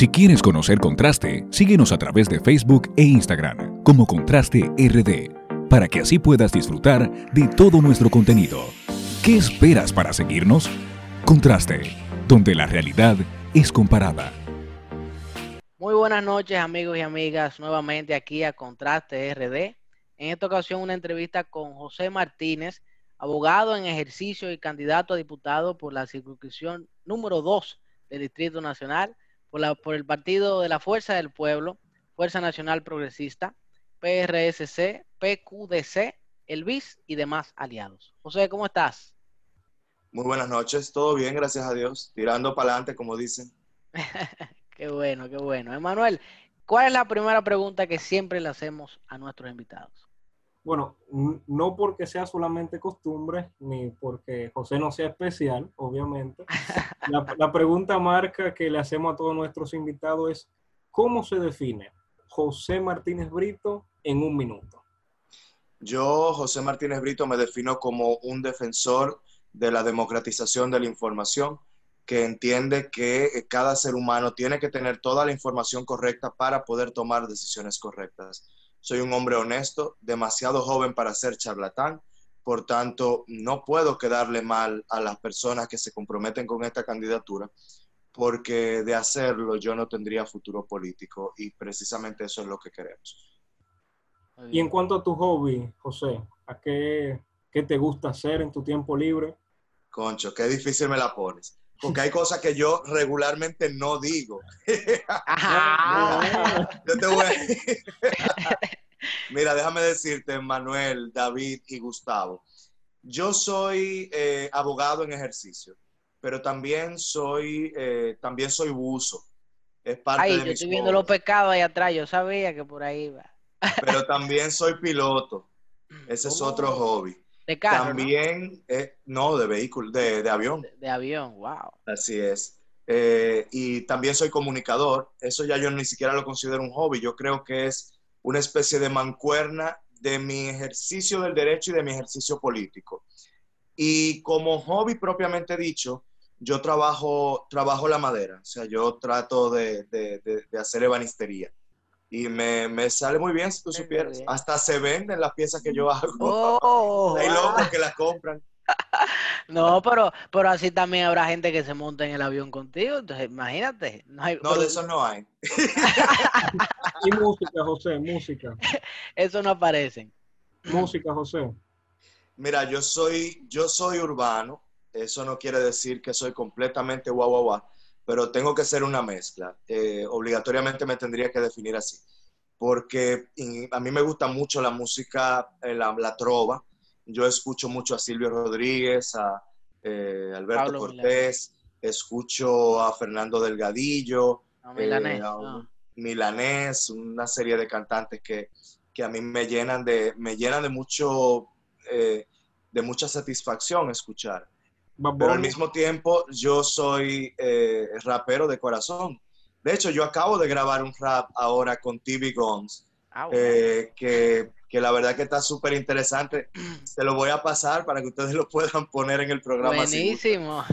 Si quieres conocer Contraste, síguenos a través de Facebook e Instagram como Contraste RD, para que así puedas disfrutar de todo nuestro contenido. ¿Qué esperas para seguirnos? Contraste, donde la realidad es comparada. Muy buenas noches amigos y amigas, nuevamente aquí a Contraste RD. En esta ocasión una entrevista con José Martínez, abogado en ejercicio y candidato a diputado por la circunscripción número 2 del Distrito Nacional por, el Partido de la Fuerza del Pueblo, Fuerza Nacional Progresista, PRSC, PQDC, el BIS y demás aliados. José, ¿cómo estás? Muy buenas noches, todo bien, gracias a Dios, tirando para adelante, como dicen. qué bueno, qué bueno. Emanuel, ¿cuál es la primera pregunta que siempre le hacemos a nuestros invitados? Bueno, no porque sea solamente costumbre, ni porque José no sea especial, obviamente. La, pregunta marca que le hacemos a todos nuestros invitados es, ¿cómo se define José Martínez Brito en un minuto? Yo, José Martínez Brito, me defino como un defensor de la democratización de la información, que entiende que cada ser humano tiene que tener toda la información correcta para poder tomar decisiones correctas soy un hombre honesto, demasiado joven para ser charlatán, por tanto, no puedo quedarle mal a las personas que se comprometen con esta candidatura, porque de hacerlo yo no tendría futuro político y precisamente eso es lo que queremos. Y en cuanto a tu hobby, José, ¿a qué, qué te gusta hacer en tu tiempo libre? Concho, qué difícil me la pones porque hay cosas que yo regularmente no digo. yo te voy Mira, déjame decirte, Manuel, David y Gustavo. Yo soy eh, abogado en ejercicio, pero también soy, eh, también soy buzo. Es parte Ay, yo estoy viendo los pecados ahí atrás, yo sabía que por ahí va. Pero también soy piloto. Ese es otro oh. hobby. De carro, También, ¿no? Eh, no, de vehículo, de, avión. De, avión, wow. Así es. Eh, y también soy comunicador. Eso ya yo ni siquiera lo considero un hobby. Yo creo que es una especie de mancuerna de mi ejercicio del derecho y de mi ejercicio político. Y como hobby propiamente dicho, yo trabajo, trabajo la madera. O sea, yo trato de, de, de hacer ebanistería y me, me, sale muy bien si tú supieras. Hasta se venden las piezas que yo hago. Oh, Hay locos que las compran. No, pero, pero así también habrá gente que se monta en el avión contigo. Entonces, imagínate. No, hay, no de eso no hay. y música, José, música. Eso no aparecen. Música, José. Mira, yo soy, yo soy urbano. Eso no quiere decir que soy completamente guau, guau, guau pero tengo que ser una mezcla. Eh, obligatoriamente me tendría que definir así, porque a mí me gusta mucho la música, eh, la, trova. Yo escucho mucho a Silvio Rodríguez, a eh, Alberto Cortés, escucho a Fernando Delgadillo, Milanés, Milanés, una serie de cantantes que, que, a mí me llenan de, me llenan de mucho, de mucha satisfacción escuchar. Pero al mismo tiempo yo soy eh, rapero de corazón. De hecho, yo acabo de grabar un rap ahora con TV Guns, ah, eh, que, que, la verdad que está súper interesante. Se lo voy a pasar para que ustedes lo puedan poner en el programa. Buenísimo,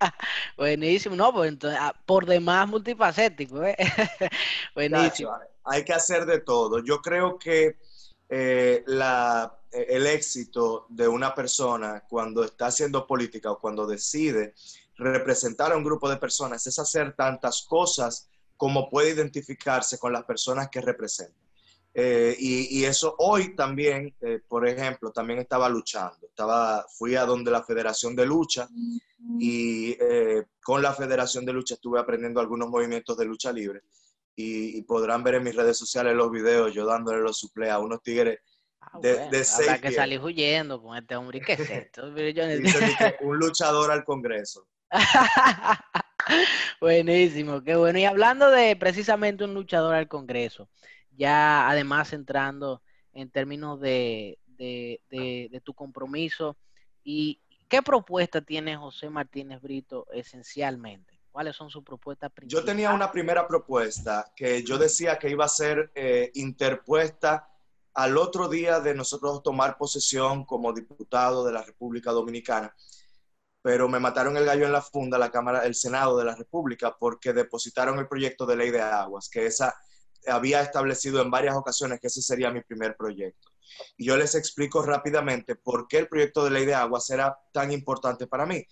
buenísimo. No, pues entonces, ah, por demás multifacético. ¿eh? Buenísimo. hay que hacer de todo. Yo creo que eh, la, eh, el éxito de una persona cuando está haciendo política o cuando decide representar a un grupo de personas es hacer tantas cosas como puede identificarse con las personas que representa. Eh, y, eso hoy también, por ejemplo, también estaba luchando. Estaba, fui a donde la Federación de Lucha y con la Federación de Lucha estuve aprendiendo algunos movimientos de lucha libre y, podrán ver en mis redes sociales los videos yo dándole los suple a unos tigres ah, de, bueno, de que salí huyendo con este hombre. ¿Qué es esto? un luchador al Congreso. Buenísimo, qué bueno. Y hablando de precisamente un luchador al Congreso, ya además entrando en términos de, de, de tu compromiso, ¿y qué propuesta tiene José Martínez Brito esencialmente? ¿Cuáles son sus propuestas principales? Yo tenía una primera propuesta que yo decía que iba a ser eh, interpuesta al otro día de nosotros tomar posesión como diputado de la República Dominicana. pero me mataron el gallo en la funda la Cámara, el Senado de la República, porque depositaron el proyecto de ley de aguas, que esa había establecido en varias ocasiones que ese sería mi primer proyecto. Y yo les explico rápidamente por qué el proyecto de ley de aguas era tan importante para mí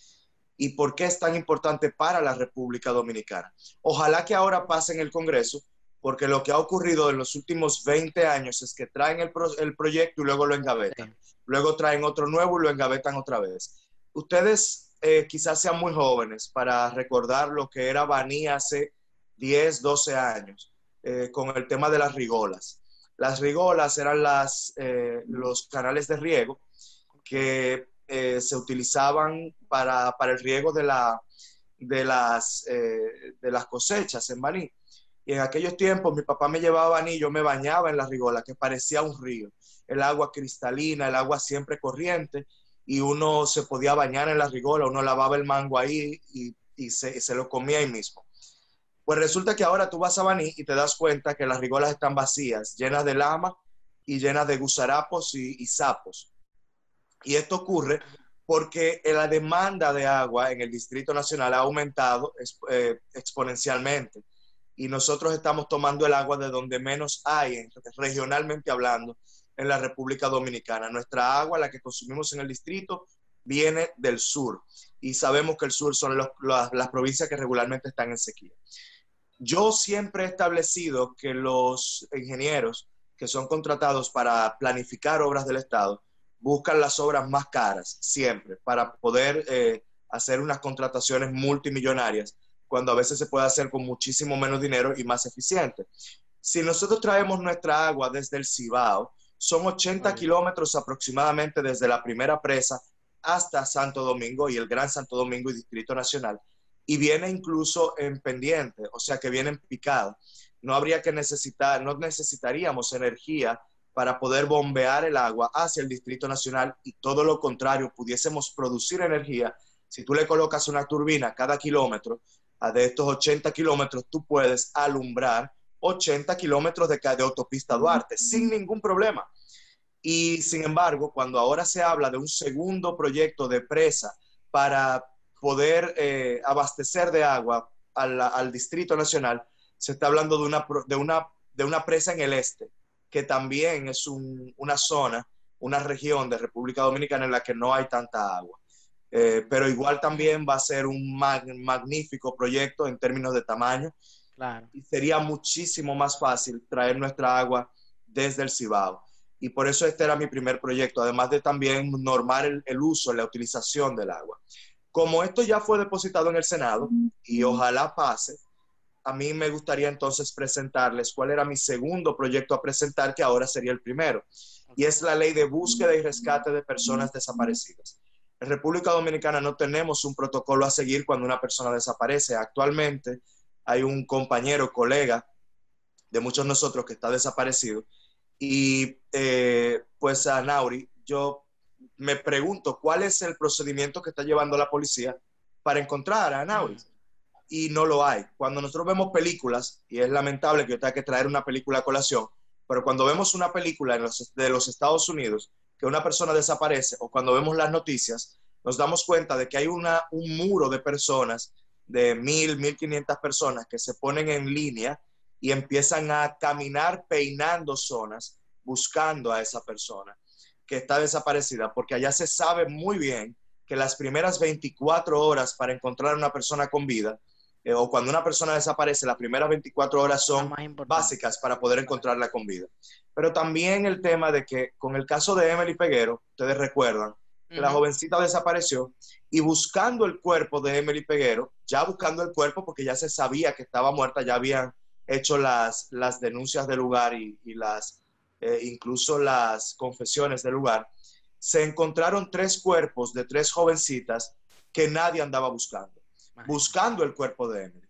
y por qué es tan importante para la República Dominicana. Ojalá que ahora pase en el Congreso, porque lo que ha ocurrido en los últimos 20 años es que traen el, proyecto y luego lo engavetan. Luego traen otro nuevo y lo engavetan otra vez. Ustedes eh, quizás sean muy jóvenes para recordar lo que era Baní hace 10, 12 años, eh, con el tema de las rigolas. Las rigolas eran las, eh, los canales de riego que eh, se utilizaban para, para, el riego de, la, de, las, eh, de las cosechas en Baní. Y en aquellos tiempos mi papá me llevaba a Baní, yo me bañaba en la rigola, que parecía un río. El agua cristalina, el agua siempre corriente, y uno se podía bañar en la rigola, uno lavaba el mango ahí y, y se, se, lo comía ahí mismo. Pues resulta que ahora tú vas a Baní y te das cuenta que las rigolas están vacías, llenas de lama y llenas de gusarapos y, y sapos. Y esto ocurre porque la demanda de agua en el Distrito Nacional ha aumentado eh, exponencialmente y nosotros estamos tomando el agua de donde menos hay, regionalmente hablando, en la República Dominicana. Nuestra agua, la que consumimos en el distrito, viene del sur y sabemos que el sur son las provincias que regularmente están en sequía. Yo siempre he establecido que los ingenieros que son contratados para planificar obras del Estado buscan las obras más caras siempre para poder eh, hacer unas contrataciones multimillonarias cuando a veces se puede hacer con muchísimo menos dinero y más eficiente. Si nosotros traemos nuestra agua desde el Cibao, son 80 kilómetros aproximadamente desde la primera presa hasta Santo Domingo y el Gran Santo Domingo y Distrito Nacional. Y viene incluso en pendiente, o sea que viene en picado. No habría que necesitar, no necesitaríamos energía para poder bombear el agua hacia el Distrito Nacional y todo lo contrario, pudiésemos producir energía. Si tú le colocas una turbina cada kilómetro, de estos 80 kilómetros, tú puedes alumbrar 80 kilómetros de, de autopista Duarte sin ningún problema. Y sin embargo, cuando ahora se habla de un segundo proyecto de presa para poder eh, abastecer de agua al, al, Distrito Nacional, se está hablando de una, de, una, de una presa en el este, que también es una zona, una región de República Dominicana en la que no hay tanta agua. Eh, pero igual también va a ser un magnífico proyecto en términos de tamaño. Y sería muchísimo más fácil traer nuestra agua desde el Cibao. Y por eso este era mi primer proyecto, además de también normar el, el uso, la utilización del agua. Como esto ya fue depositado en el Senado y ojalá pase, a mí me gustaría entonces presentarles cuál era mi segundo proyecto a presentar, que ahora sería el primero, y es la ley de búsqueda y rescate de personas desaparecidas. En República Dominicana no tenemos un protocolo a seguir cuando una persona desaparece. Actualmente hay un compañero, colega de muchos de nosotros que está desaparecido. Y eh, pues a Nauri, yo me pregunto cuál es el procedimiento que está llevando la policía para encontrar a Nauri y no lo hay. Cuando nosotros vemos películas, y es lamentable que yo tenga que traer una película a colación, pero cuando vemos una película de los Estados Unidos, que una persona desaparece, o cuando vemos las noticias, nos damos cuenta de que hay una, un muro de personas, de mil, mil quinientas personas, que se ponen en línea y empiezan a caminar peinando zonas, buscando a esa persona que está desaparecida, porque allá se sabe muy bien que las primeras 24 horas para encontrar a una persona con vida eh, o cuando una persona desaparece, las primeras 24 horas son básicas para poder encontrarla con vida. Pero también el tema de que con el caso de Emily Peguero, ustedes recuerdan, que la jovencita desapareció y buscando el cuerpo de Emily Peguero, ya buscando el cuerpo porque ya se sabía que estaba muerta, ya habían hecho las, las denuncias del lugar y, las, eh, incluso las confesiones del lugar, se encontraron tres cuerpos de tres jovencitas que nadie andaba buscando buscando el cuerpo de Emily.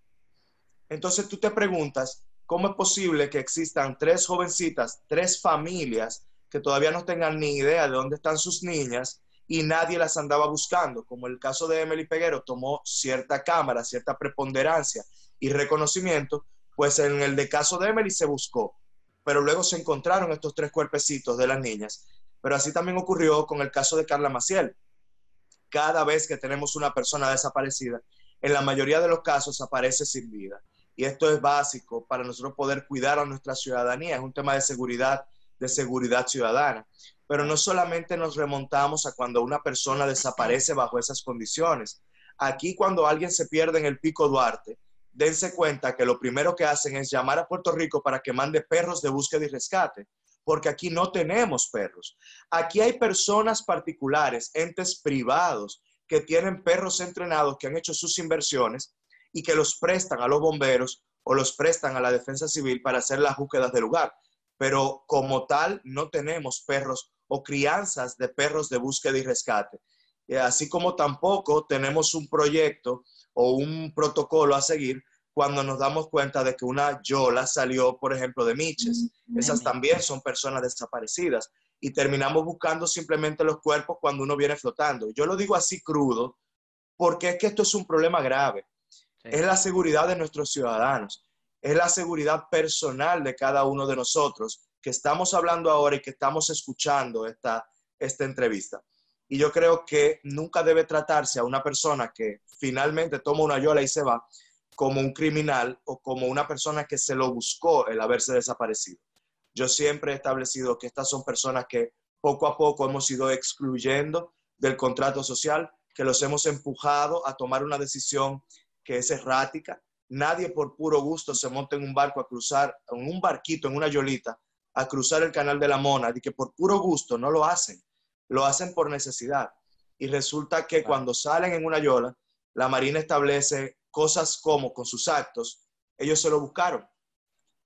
Entonces tú te preguntas, ¿cómo es posible que existan tres jovencitas, tres familias que todavía no tengan ni idea de dónde están sus niñas y nadie las andaba buscando? Como el caso de Emily Peguero tomó cierta cámara, cierta preponderancia y reconocimiento, pues en el de caso de Emily se buscó, pero luego se encontraron estos tres cuerpecitos de las niñas. Pero así también ocurrió con el caso de Carla Maciel cada vez que tenemos una persona desaparecida, en la mayoría de los casos aparece sin vida. Y esto es básico para nosotros poder cuidar a nuestra ciudadanía. Es un tema de seguridad, de seguridad ciudadana. Pero no solamente nos remontamos a cuando una persona desaparece bajo esas condiciones. Aquí cuando alguien se pierde en el Pico Duarte, dense cuenta que lo primero que hacen es llamar a Puerto Rico para que mande perros de búsqueda y rescate, porque aquí no tenemos perros. Aquí hay personas particulares, entes privados, que tienen perros entrenados, que han hecho sus inversiones y que los prestan a los bomberos o los prestan a la defensa civil para hacer las búsquedas del lugar. Pero como tal, no tenemos perros o crianzas de perros de búsqueda y rescate. Eh, así como tampoco tenemos un proyecto o un protocolo a seguir cuando nos damos cuenta de que una yola salió, por ejemplo, de Miches. Mm, Esas también son personas desaparecidas y terminamos buscando simplemente los cuerpos cuando uno viene flotando. Yo lo digo así crudo porque es que esto es un problema grave. Es la seguridad de nuestros ciudadanos, es la seguridad personal de cada uno de nosotros que estamos hablando ahora y que estamos escuchando esta, esta entrevista. Y yo creo que nunca debe tratarse a una persona que finalmente toma una yola y se va como un criminal o como una persona que se lo buscó el haberse desaparecido. Yo siempre he establecido que estas son personas que poco a poco hemos ido excluyendo del contrato social, que los hemos empujado a tomar una decisión que es errática. Nadie por puro gusto se monta en un barco a cruzar, en un barquito, en una yolita, a cruzar el canal de la Mona, y que por puro gusto no lo hacen lo hacen por necesidad. Y resulta que cuando salen en una yola, la Marina establece cosas como con sus actos, ellos se lo buscaron.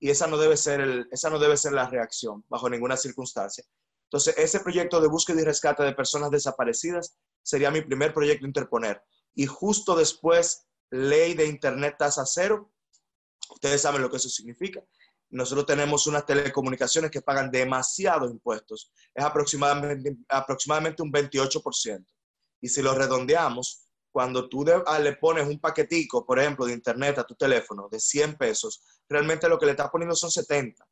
Y esa no debe ser, esa no debe ser la reacción bajo ninguna circunstancia. Entonces, ese proyecto de búsqueda y rescate de personas desaparecidas sería mi primer proyecto a interponer. Y justo después, ley de Internet tasa cero. Ustedes saben lo que eso significa. Nosotros tenemos unas telecomunicaciones que pagan demasiados impuestos. Es aproximadamente, aproximadamente un 28%. Y si lo redondeamos, cuando tú ah, le pones un paquetico, por ejemplo, de internet a tu teléfono de 100 pesos, realmente lo que le estás poniendo son 70,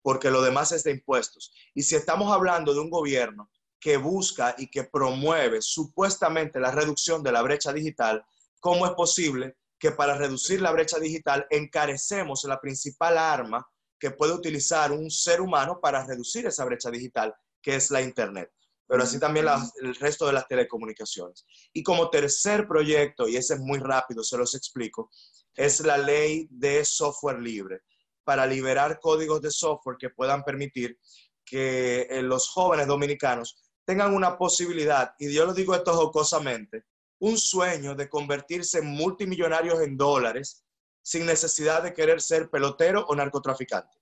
porque lo demás es de impuestos. Y si estamos hablando de un gobierno que busca y que promueve supuestamente la reducción de la brecha digital, ¿cómo es posible que para reducir la brecha digital encarecemos la principal arma que puede utilizar un ser humano para reducir esa brecha digital, que es la Internet, pero así también el resto de las telecomunicaciones. Y como tercer proyecto, y ese es muy rápido, se los explico, es la ley de software libre, para liberar códigos de software que puedan permitir que eh, los jóvenes dominicanos tengan una posibilidad, y yo lo digo esto jocosamente, un sueño de convertirse en multimillonarios en dólares sin necesidad de querer ser pelotero o narcotraficante.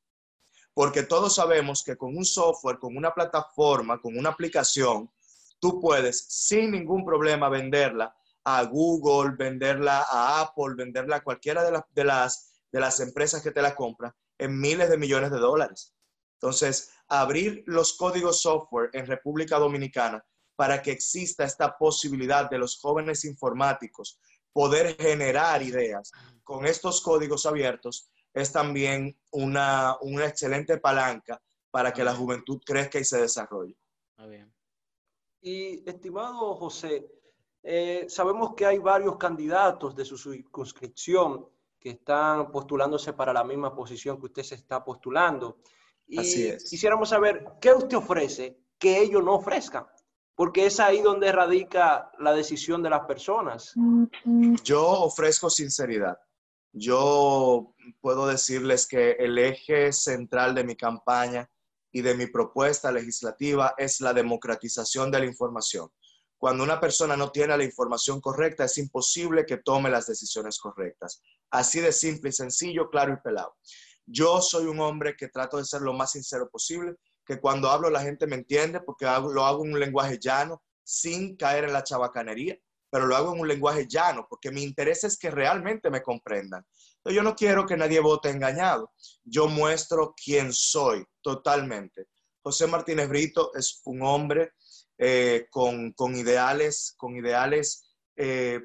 Porque todos sabemos que con un software, con una plataforma, con una aplicación, tú puedes sin ningún problema venderla a Google, venderla a Apple, venderla a cualquiera de, de, las, de las empresas que te la compran en miles de millones de dólares. Entonces, abrir los códigos software en República Dominicana para que exista esta posibilidad de los jóvenes informáticos poder generar ideas con estos códigos abiertos es también una, excelente palanca para que la juventud crezca y se desarrolle. Y estimado José, eh, sabemos que hay varios candidatos de su circunscripción que están postulándose para la misma posición que usted se está postulando. Y Así es. quisiéramos saber qué usted ofrece que ellos no ofrezcan porque es ahí donde radica la decisión de las personas. Yo ofrezco sinceridad. Yo puedo decirles que el eje central de mi campaña y de mi propuesta legislativa es la democratización de la información. Cuando una persona no tiene la información correcta, es imposible que tome las decisiones correctas. Así de simple y sencillo, claro y pelado. Yo soy un hombre que trato de ser lo más sincero posible que cuando hablo la gente me entiende porque lo hago en un lenguaje llano, sin caer en la chabacanería, pero lo hago en un lenguaje llano porque mi interés es que realmente me comprendan. Yo no quiero que nadie vote engañado. Yo muestro quién soy totalmente. José Martínez Brito es un hombre eh, con, ideales, con ideales, eh,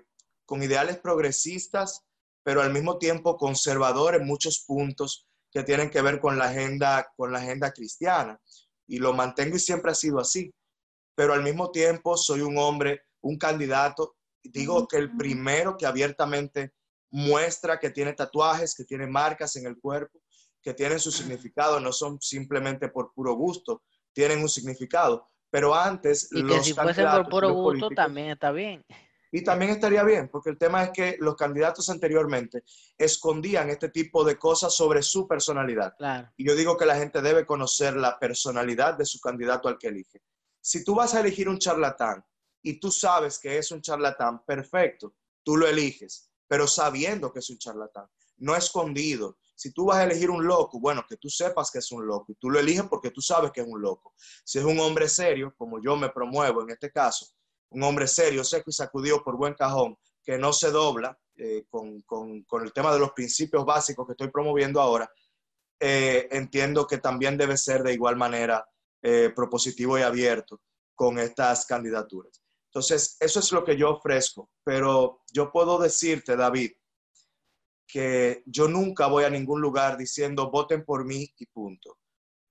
con ideales progresistas, pero al mismo tiempo conservador en muchos puntos que tienen que ver con la agenda, con la agenda cristiana. Y lo mantengo y siempre ha sido así. Pero al mismo tiempo soy un hombre un candidato, digo que el primero que abiertamente muestra que tiene tatuajes, que tiene marcas en el cuerpo, que tienen su significado, no son simplemente por puro gusto, tienen un significado. Pero antes... Y que si fuese por puro gusto también está bien. Y también estaría bien, porque el tema es que los candidatos anteriormente escondían este tipo de cosas sobre su personalidad. Y yo digo que la gente debe conocer la personalidad de su candidato al que elige. Si tú vas a elegir un charlatán y tú sabes que es un charlatán, perfecto, tú lo eliges, pero sabiendo que es un charlatán, no escondido. Si tú vas a elegir un loco, bueno, que tú sepas que es un loco y tú lo eliges porque tú sabes que es un loco. Si es un hombre serio, como yo me promuevo en este caso, un hombre serio, seco y sacudido por buen cajón, que no se dobla eh, con, el tema de los principios básicos que estoy promoviendo ahora, eh, entiendo que también debe ser de igual manera eh, propositivo y abierto con estas candidaturas. Entonces, eso es lo que yo ofrezco, pero yo puedo decirte, David, que yo nunca voy a ningún lugar diciendo voten por mí y punto.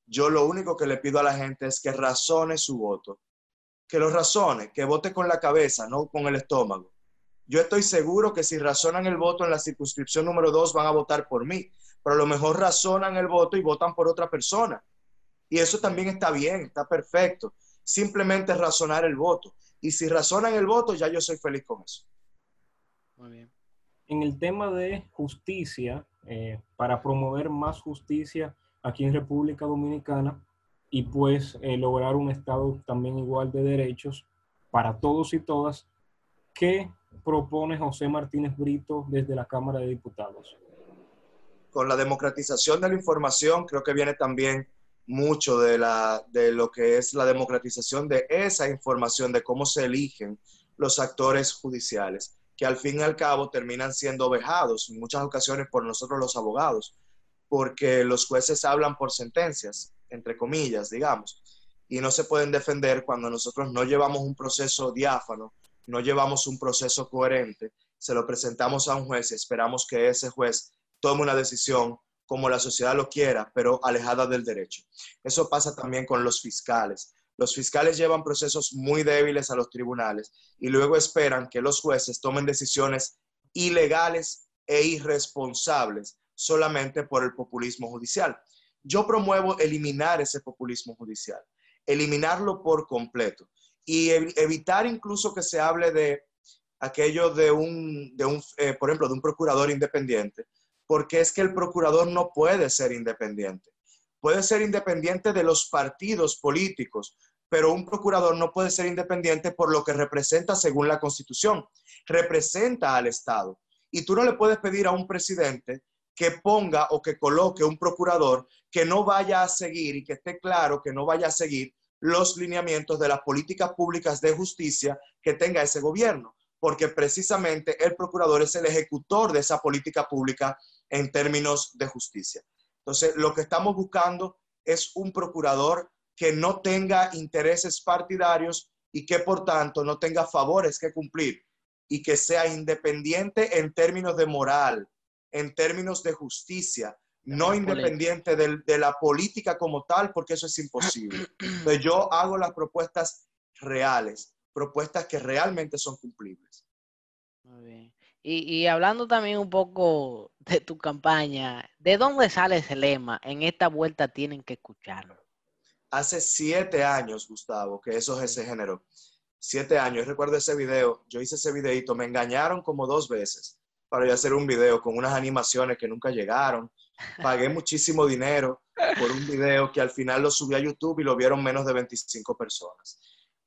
Yo lo único que le pido a la gente es que razone su voto que lo razone, que vote con la cabeza, no con el estómago. Yo estoy seguro que si razonan el voto en la circunscripción número dos van a votar por mí, pero a lo mejor razonan el voto y votan por otra persona. Y eso también está bien, está perfecto. Simplemente razonar el voto. Y si razonan el voto, ya yo soy feliz con eso. Muy bien. En el tema de justicia, eh, para promover más justicia aquí en República Dominicana, y pues eh, lograr un Estado también igual de derechos para todos y todas. ¿Qué propone José Martínez Brito desde la Cámara de Diputados? Con la democratización de la información creo que viene también mucho de, la, de lo que es la democratización de esa información, de cómo se eligen los actores judiciales, que al fin y al cabo terminan siendo vejados en muchas ocasiones por nosotros los abogados, porque los jueces hablan por sentencias entre comillas, digamos, y no se pueden defender cuando nosotros no llevamos un proceso diáfano, no llevamos un proceso coherente, se lo presentamos a un juez y esperamos que ese juez tome una decisión como la sociedad lo quiera, pero alejada del derecho. Eso pasa también con los fiscales. Los fiscales llevan procesos muy débiles a los tribunales y luego esperan que los jueces tomen decisiones ilegales e irresponsables solamente por el populismo judicial. Yo promuevo eliminar ese populismo judicial, eliminarlo por completo y evitar incluso que se hable de aquello de un, de un eh, por ejemplo, de un procurador independiente, porque es que el procurador no puede ser independiente. Puede ser independiente de los partidos políticos, pero un procurador no puede ser independiente por lo que representa según la Constitución. Representa al Estado. Y tú no le puedes pedir a un presidente que ponga o que coloque un procurador que no vaya a seguir y que esté claro que no vaya a seguir los lineamientos de las políticas públicas de justicia que tenga ese gobierno, porque precisamente el procurador es el ejecutor de esa política pública en términos de justicia. Entonces, lo que estamos buscando es un procurador que no tenga intereses partidarios y que por tanto no tenga favores que cumplir y que sea independiente en términos de moral, en términos de justicia, no independiente de, la política como tal, porque eso es imposible. Entonces yo hago las propuestas reales, propuestas que realmente son cumplibles. Muy bien. Y, hablando también un poco de tu campaña, ¿de dónde sale ese lema? En esta vuelta tienen que escucharlo. Hace siete años, Gustavo, que eso se generó. Siete años. recuerdo ese video. Yo hice ese videito. Me engañaron como dos veces para hacer un video con unas animaciones que nunca llegaron. Pagué muchísimo dinero por un video que al final lo subí a YouTube y lo vieron menos de 25 personas.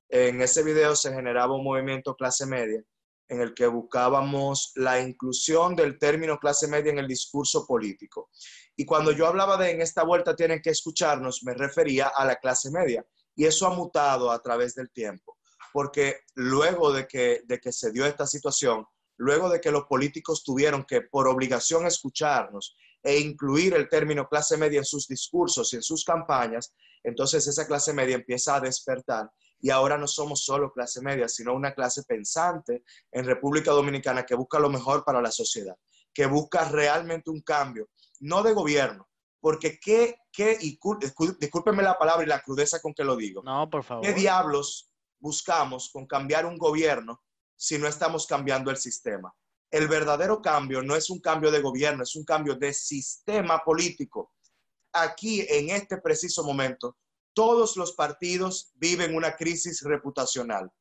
En ese video se generaba un movimiento clase media en el que buscábamos la inclusión del término clase media en el discurso político. Y cuando yo hablaba de en esta vuelta tienen que escucharnos, me refería a la clase media. Y eso ha mutado a través del tiempo, porque luego de que, de que se dio esta situación, luego de que los políticos tuvieron que por obligación escucharnos e incluir el término clase media en sus discursos y en sus campañas, entonces esa clase media empieza a despertar y ahora no somos solo clase media, sino una clase pensante en República Dominicana que busca lo mejor para la sociedad, que busca realmente un cambio, no de gobierno, porque qué, qué, y discúlpenme la palabra y la crudeza con que lo digo. No, por favor. ¿Qué diablos buscamos con cambiar un gobierno si no estamos cambiando el sistema? El verdadero cambio no es un cambio de gobierno, es un cambio de sistema político. Aquí, en este preciso momento, todos los partidos viven una crisis reputacional.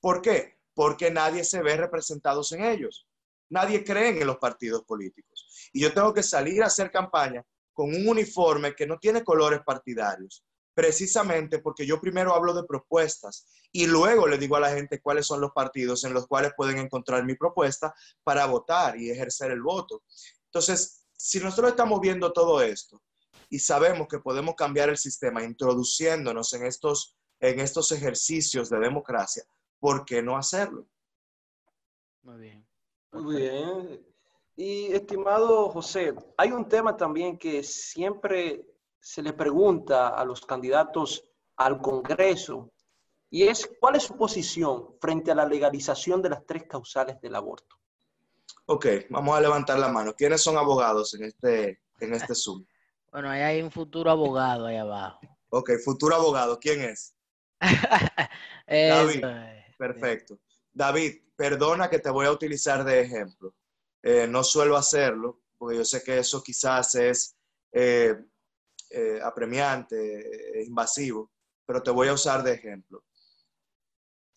¿Por qué? Porque nadie se ve representados en ellos. Nadie cree en los partidos políticos. Y yo tengo que salir a hacer campaña con un uniforme que no tiene colores partidarios, precisamente porque yo primero hablo de propuestas y luego le digo a la gente cuáles son los partidos en los cuales pueden encontrar mi propuesta para votar y ejercer el voto. Entonces, si nosotros estamos viendo todo esto y sabemos que podemos cambiar el sistema introduciéndonos en estos, en estos ejercicios de democracia, ¿por qué no hacerlo? Muy bien. Muy bien. Y estimado José, hay un tema también que siempre se le pregunta a los candidatos al Congreso y es cuál es su posición frente a la legalización de las tres causales del aborto. Ok, vamos a levantar la mano. ¿Quiénes son abogados en este, en este Zoom? Bueno, ahí hay un futuro abogado ahí abajo. Ok, futuro abogado, ¿quién es? David. Perfecto. David, perdona que te voy a utilizar de ejemplo. Eh, no suelo hacerlo, porque yo sé que eso quizás es eh, eh, apremiante, invasivo, pero te voy a usar de ejemplo.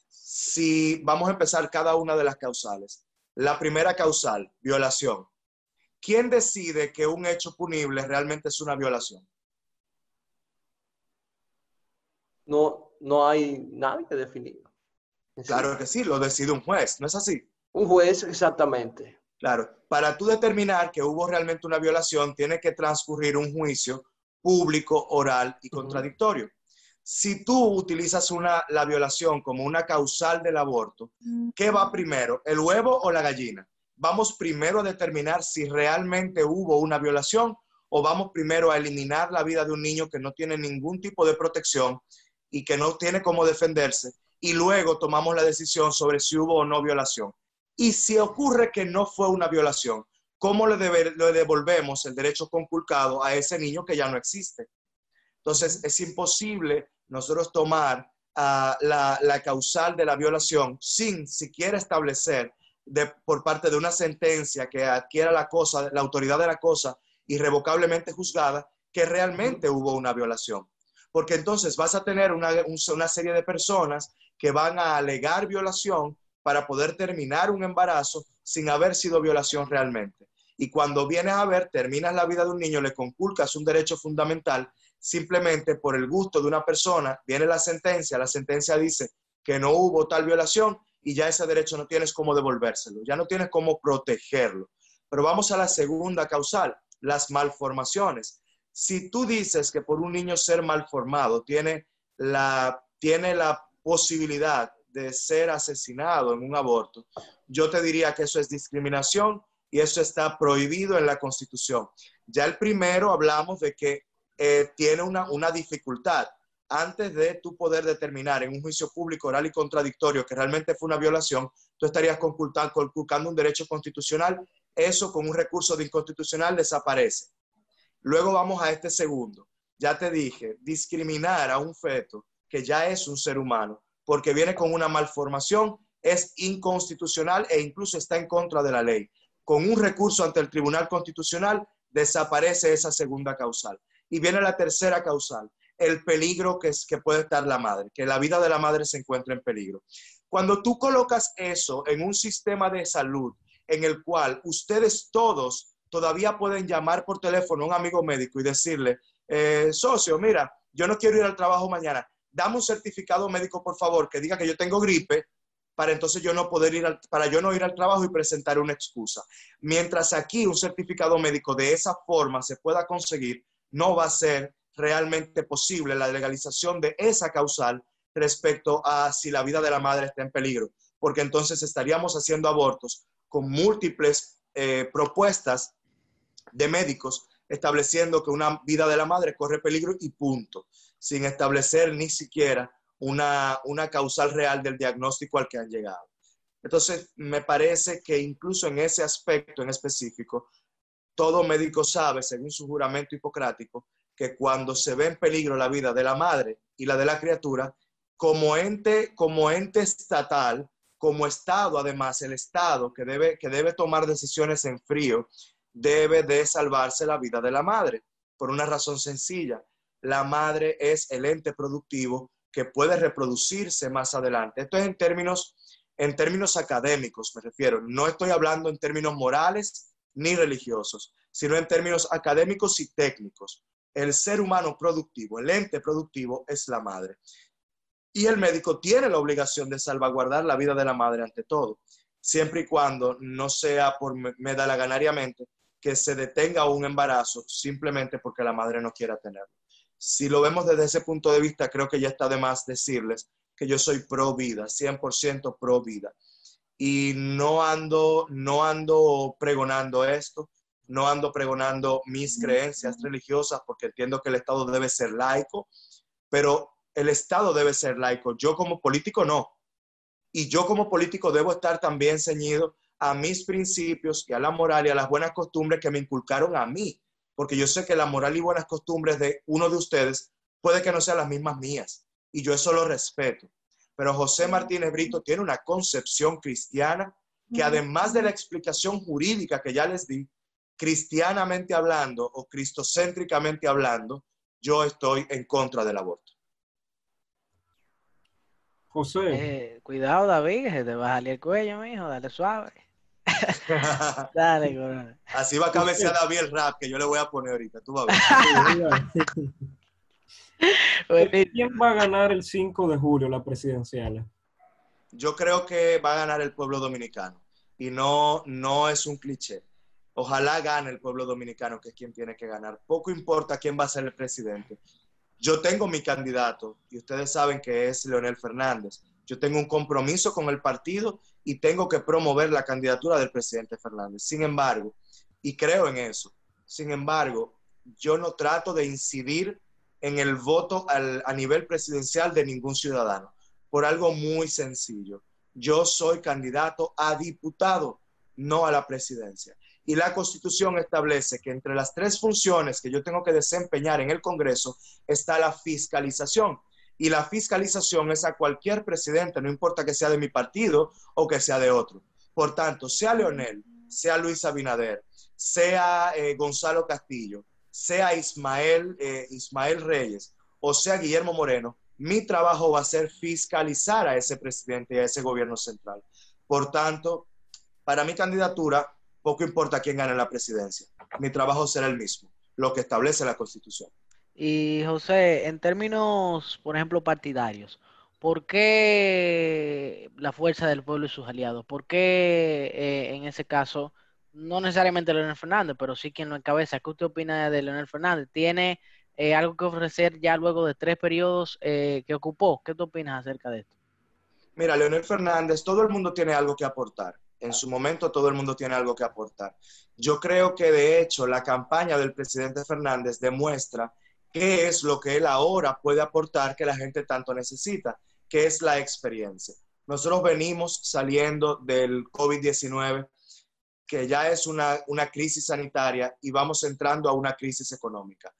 Si vamos a empezar cada una de las causales. La primera causal, violación. ¿Quién decide que un hecho punible realmente es una violación? No, no hay nadie que definir. Claro que sí, lo decide un juez, ¿no es así? Un juez, exactamente. Claro, para tú determinar que hubo realmente una violación, tiene que transcurrir un juicio público, oral y contradictorio. Si tú utilizas una, la violación como una causal del aborto, ¿qué va primero, el huevo o la gallina? Vamos primero a determinar si realmente hubo una violación o vamos primero a eliminar la vida de un niño que no tiene ningún tipo de protección y que no tiene cómo defenderse y luego tomamos la decisión sobre si hubo o no violación. Y si ocurre que no fue una violación, ¿cómo le, devolvemos el derecho conculcado a ese niño que ya no existe? Entonces, es imposible nosotros tomar ah, la, causal de la violación sin siquiera establecer por parte de una sentencia que adquiera la cosa, la autoridad de la cosa irrevocablemente juzgada, que realmente hubo una violación. Porque entonces vas a tener una, una serie de personas que van a alegar violación para poder terminar un embarazo sin haber sido violación realmente. Y cuando vienes a ver, terminas la vida de un niño, le conculcas un derecho fundamental simplemente por el gusto de una persona, viene la sentencia, la sentencia dice que no hubo tal violación y ya ese derecho no tienes cómo devolvérselo, ya no tienes cómo protegerlo. Pero vamos a la segunda causal, las malformaciones. Si tú dices que por un niño ser malformado tiene la, tiene la posibilidad de ser asesinado en un aborto, yo te diría que eso es discriminación y eso está prohibido en la Constitución. Ya el primero hablamos de que eh, tiene una, una dificultad. Antes de tú poder determinar en un juicio público oral y contradictorio que realmente fue una violación, tú estarías conculcando un derecho constitucional. Eso con un recurso de inconstitucional desaparece. Luego vamos a este segundo. Ya te dije, discriminar a un feto que ya es un ser humano porque viene con una malformación, es inconstitucional e incluso está en contra de la ley. Con un recurso ante el Tribunal Constitucional desaparece esa segunda causal. Y viene la tercera causal, el peligro que, es, que puede estar la madre, que la vida de la madre se encuentra en peligro. Cuando tú colocas eso en un sistema de salud en el cual ustedes todos todavía pueden llamar por teléfono a un amigo médico y decirle, eh, socio, mira, yo no quiero ir al trabajo mañana, dame un certificado médico, por favor, que diga que yo tengo gripe, para entonces yo no poder ir para yo no ir al trabajo y presentar una excusa. Mientras aquí un certificado médico de esa forma se pueda conseguir, no va a ser realmente posible la legalización de esa causal respecto a si la vida de la madre está en peligro, porque entonces estaríamos haciendo abortos con múltiples eh, propuestas de médicos estableciendo que una vida de la madre corre peligro y punto sin establecer ni siquiera una, causal real del diagnóstico al que han llegado. Entonces, me parece que incluso en ese aspecto en específico, todo médico sabe, según su juramento hipocrático, que cuando se ve en peligro la vida de la madre y la de la criatura, como ente, como ente estatal, como Estado, además, el Estado que debe, que debe tomar decisiones en frío, debe de salvarse la vida de la madre, por una razón sencilla. La madre es el ente productivo que puede reproducirse más adelante. Esto es en términos, en términos académicos, me refiero. No estoy hablando en términos morales ni religiosos, sino en términos académicos y técnicos. El ser humano productivo, el ente productivo es la madre. Y el médico tiene la obligación de salvaguardar la vida de la madre ante todo, siempre y cuando no sea por medalaganariamente que se detenga un embarazo simplemente porque la madre no quiera tenerlo. Si lo vemos desde ese punto de vista, creo que ya está de más decirles que yo soy pro vida, 100% pro vida. Y no ando, no ando pregonando esto, no ando pregonando mis creencias religiosas porque entiendo que el Estado debe ser laico, pero el Estado debe ser laico. Yo como político no. Y yo como político debo estar también ceñido a mis principios y a la moral y a las buenas costumbres que me inculcaron a mí. Porque yo sé que la moral y buenas costumbres de uno de ustedes puede que no sean las mismas mías. Y yo eso lo respeto. Pero José Martínez Brito tiene una concepción cristiana que además de la explicación jurídica que ya les di, cristianamente hablando o cristocéntricamente hablando, yo estoy en contra del aborto. José. Eh, cuidado, David, se te va a salir el cuello, mijo, dale suave. dale, corona. Así va a cabecear David el rap que yo le voy a poner ahorita, tú vas a ver. ¿Quién va a ganar el 5 de julio la presidencial? Yo creo que va a ganar el pueblo dominicano y no, no es un cliché. Ojalá gane el pueblo dominicano, que es quien tiene que ganar. Poco importa quién va a ser el presidente. Yo tengo mi candidato y ustedes saben que es Leonel Fernández. Yo tengo un compromiso con el partido y tengo que promover la candidatura del presidente Fernández. Sin embargo, y creo en eso, sin embargo, yo no trato de incidir en el voto a nivel presidencial de ningún ciudadano, por algo muy sencillo. Yo soy candidato a diputado, no a la presidencia. Y la Constitución establece que entre las tres funciones que yo tengo que desempeñar en el Congreso está la fiscalización. Y la fiscalización es a cualquier presidente, no importa que sea de mi partido o que sea de otro. Por tanto, sea Leonel, sea Luis Abinader, sea eh, Gonzalo Castillo, sea Ismael, eh, Ismael Reyes o sea Guillermo Moreno, mi trabajo va a ser fiscalizar a ese presidente y a ese gobierno central. Por tanto, para mi candidatura, poco importa quién gane la presidencia. Mi trabajo será el mismo, lo que establece la Constitución. Y José, en términos, por ejemplo, partidarios, ¿por qué la fuerza del pueblo y sus aliados? ¿Por qué eh, en ese caso, no necesariamente Leonel Fernández, pero sí quien lo encabeza? ¿Qué usted opina de Leonel Fernández? ¿Tiene eh, algo que ofrecer ya luego de tres periodos eh, que ocupó? ¿Qué tú opinas acerca de esto? Mira, Leonel Fernández, todo el mundo tiene algo que aportar en su momento todo el mundo tiene algo que aportar. Yo creo que de hecho la campaña del presidente Fernández demuestra qué es lo que él ahora puede aportar que la gente tanto necesita, que es la experiencia. Nosotros venimos saliendo del COVID-19, que ya es una, una crisis sanitaria, y vamos entrando a una crisis económica.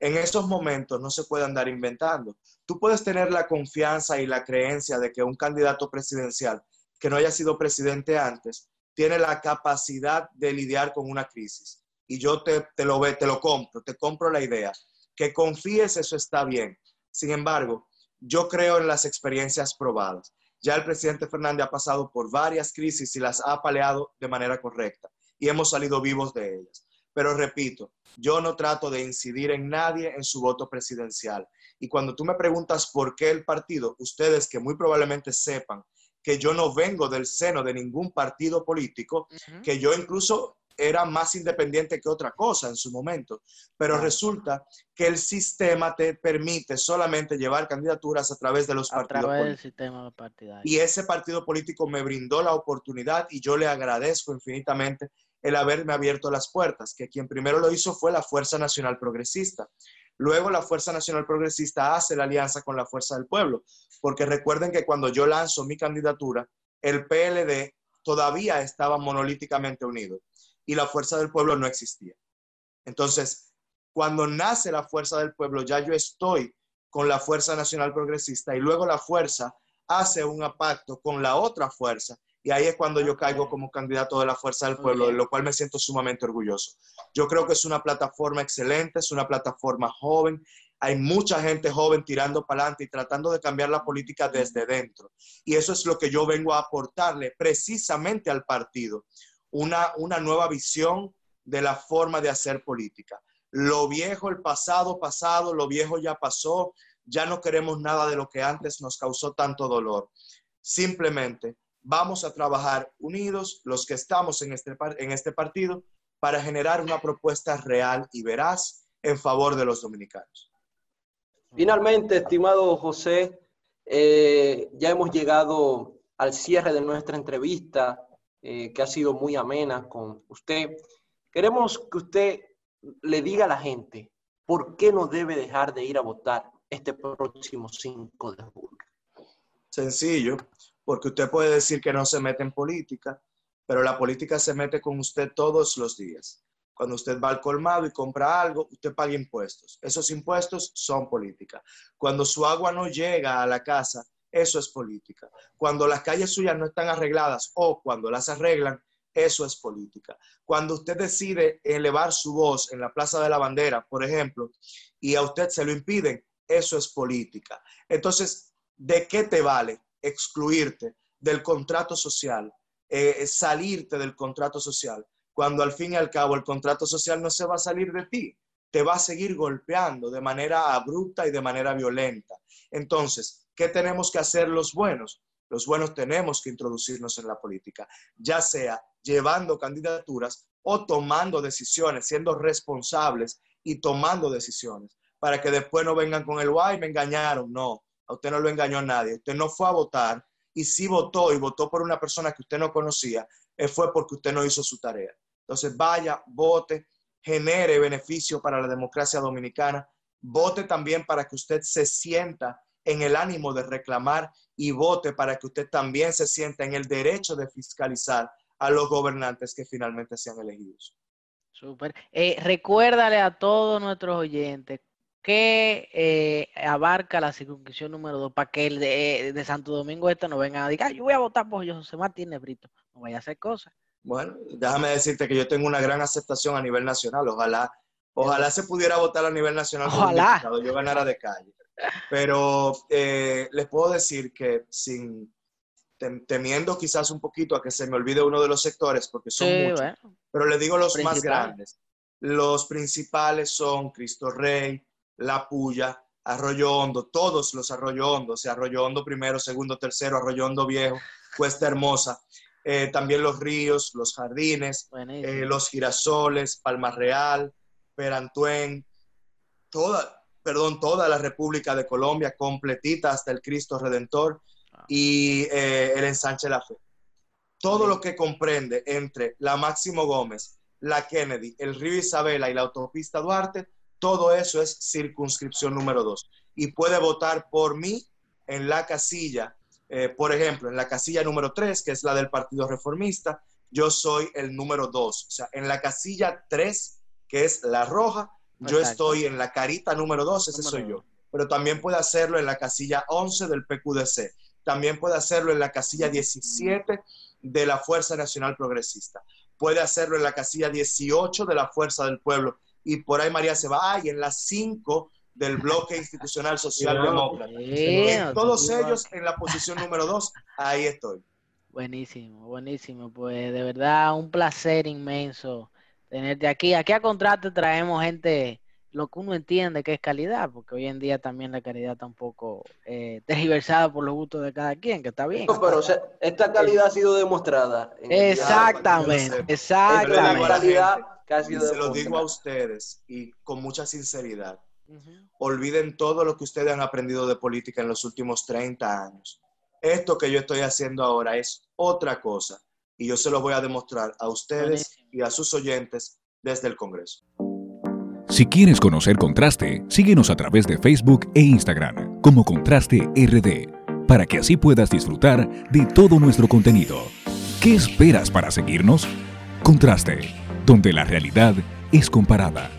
En esos momentos no se puede andar inventando. Tú puedes tener la confianza y la creencia de que un candidato presidencial que no haya sido presidente antes, tiene la capacidad de lidiar con una crisis. Y yo te, lo, te lo compro, te compro la idea. Que confíes, eso está bien. Sin embargo, yo creo en las experiencias probadas. Ya el presidente Fernández ha pasado por varias crisis y las ha paleado de manera correcta y hemos salido vivos de ellas. Pero repito, yo no trato de incidir en nadie en su voto presidencial. Y cuando tú me preguntas por qué el partido, ustedes que muy probablemente sepan que yo no vengo del seno de ningún partido político, que yo incluso era más independiente que otra cosa en su momento. Pero resulta que el sistema te permite solamente llevar candidaturas a través de los a partidos través del sistema partidario. Y ese partido político me brindó la oportunidad y yo le agradezco infinitamente el haberme abierto las puertas, que quien primero lo hizo fue la Fuerza Nacional Progresista. Luego la Fuerza Nacional Progresista hace la alianza con la Fuerza del Pueblo, porque recuerden que cuando yo lanzo mi candidatura, el PLD todavía estaba monolíticamente unido y la Fuerza del Pueblo no existía. Entonces, cuando nace la Fuerza del Pueblo, ya yo estoy con la Fuerza Nacional Progresista y luego la Fuerza hace un pacto con la otra fuerza y ahí es cuando yo caigo como candidato de la Fuerza del Pueblo, de lo cual me siento sumamente orgulloso. Yo creo que es una plataforma excelente, es una plataforma joven. Hay mucha gente joven tirando para adelante y tratando de cambiar la política desde dentro. Y eso es lo que yo vengo a aportarle precisamente al partido. Una, una nueva visión de la forma de hacer política. Lo viejo, el pasado, pasado, lo viejo ya pasó. Ya no queremos nada de lo que antes nos causó tanto dolor. Simplemente vamos a trabajar unidos los que estamos en este, en este partido para generar una propuesta real y veraz en favor de los dominicanos. Finalmente, estimado José, eh, ya hemos llegado al cierre de nuestra entrevista, eh, que ha sido muy amena con usted. Queremos que usted le diga a la gente por qué no debe dejar de ir a votar este próximo 5 de julio. Sencillo, porque usted puede decir que no se mete en política, pero la política se mete con usted todos los días. Cuando usted va al colmado y compra algo, usted paga impuestos. Esos impuestos son política. Cuando su agua no llega a la casa, eso es política. Cuando las calles suyas no están arregladas o cuando las arreglan, eso es política. Cuando usted decide elevar su voz en la Plaza de la Bandera, por ejemplo, y a usted se lo impiden, eso es política. Entonces, ¿de qué te vale excluirte del contrato social, eh, salirte del contrato social, cuando al fin y al cabo el contrato social no se va a salir de ti, te va a seguir golpeando de manera abrupta y de manera violenta. Entonces, ¿qué tenemos que hacer los buenos? Los buenos tenemos que introducirnos en la política, ya sea llevando candidaturas o tomando decisiones, siendo responsables y tomando decisiones, para que después no vengan con el guay, me engañaron. No, a usted no lo engañó nadie, usted no fue a votar y si votó y votó por una persona que usted no conocía, fue porque usted no hizo su tarea. Entonces vaya, vote, genere beneficio para la democracia dominicana, vote también para que usted se sienta en el ánimo de reclamar y vote para que usted también se sienta en el derecho de fiscalizar a los gobernantes que finalmente sean elegidos. Súper. Eh, recuérdale a todos nuestros oyentes ¿Qué eh, abarca la circunscripción número 2 para que el de, Santo Domingo este no venga a decir, yo voy a votar por José Martínez Brito? No vaya a hacer cosas. Bueno, déjame decirte que yo tengo una gran aceptación a nivel nacional. Ojalá, ojalá se pudiera votar a nivel nacional. Ojalá. yo ganara de calle. Pero eh, les puedo decir que sin temiendo quizás un poquito a que se me olvide uno de los sectores, porque son muchos, pero les digo los más grandes. Los principales son Cristo Rey, la Puya, Arroyo Hondo, todos los Arroyo Hondo, o sea, Arroyo Hondo primero, segundo, tercero, Arroyo Hondo viejo, Cuesta Hermosa, eh, también los ríos, los jardines, eh, los girasoles, Palma Real, Perantuen, toda, perdón, toda la República de Colombia completita hasta el Cristo Redentor ah. y eh, el Ensanche La Fe. Todo lo que comprende entre la Máximo Gómez, la Kennedy, el río Isabela y la autopista Duarte, todo eso es circunscripción número dos. Y puede votar por mí en la casilla, eh, por ejemplo, en la casilla número tres, que es la del Partido Reformista, yo soy el número dos. O sea, en la casilla tres, que es la roja, yo estoy en la carita número dos, ese soy yo. Pero también puede hacerlo en la casilla 11 del PQDC. También puede hacerlo en la casilla 17 de la Fuerza Nacional Progresista. Puede hacerlo en la casilla 18 de la Fuerza del Pueblo y por ahí María se va, y en las cinco del bloque institucional socialdemócrata. todos ellos en la posición número dos, ahí estoy. Buenísimo, buenísimo. Pues de verdad un placer inmenso tenerte aquí. Aquí a contrato traemos gente, lo que uno entiende que es calidad, porque hoy en día también la calidad está un poco eh, tergiversada por los gustos de cada quien, que está bien. pero esta calidad ha sido demostrada. Exactamente, exactamente se lo digo a ustedes y con mucha sinceridad. Olviden todo lo que ustedes han aprendido de política en los últimos 30 años. Esto que yo estoy haciendo ahora es otra cosa y yo se lo voy a demostrar a ustedes y a sus oyentes desde el Congreso. Si quieres conocer Contraste, síguenos a través de Facebook e Instagram como Contraste RD, para que así puedas disfrutar de todo nuestro contenido. ¿Qué esperas para seguirnos? Contraste donde la realidad es comparada.